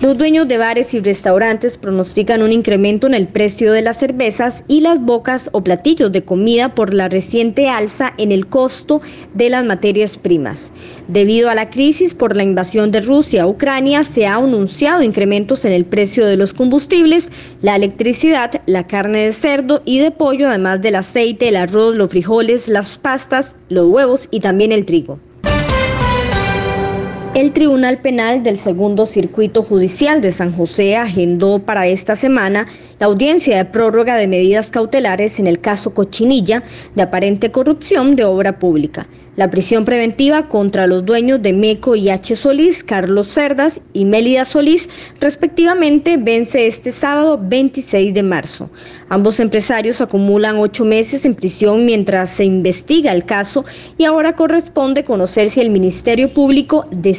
Los dueños de bares y restaurantes pronostican un incremento en el precio de las cervezas y las bocas o platillos de comida por la reciente alza en el costo de las materias primas. Debido a la crisis por la invasión de Rusia a Ucrania, se ha anunciado incrementos en el precio de los combustibles, la electricidad, la carne de cerdo y de pollo, además del aceite, el arroz, los frijoles, las pastas, los huevos y también el trigo. El Tribunal Penal del Segundo Circuito Judicial de San José agendó para esta semana la audiencia de prórroga de medidas cautelares en el caso Cochinilla de aparente corrupción de obra pública. La prisión preventiva contra los dueños de Meco y H. Solís, Carlos Cerdas y Mélida Solís, respectivamente, vence este sábado 26 de marzo. Ambos empresarios acumulan ocho meses en prisión mientras se investiga el caso y ahora corresponde conocer si el Ministerio Público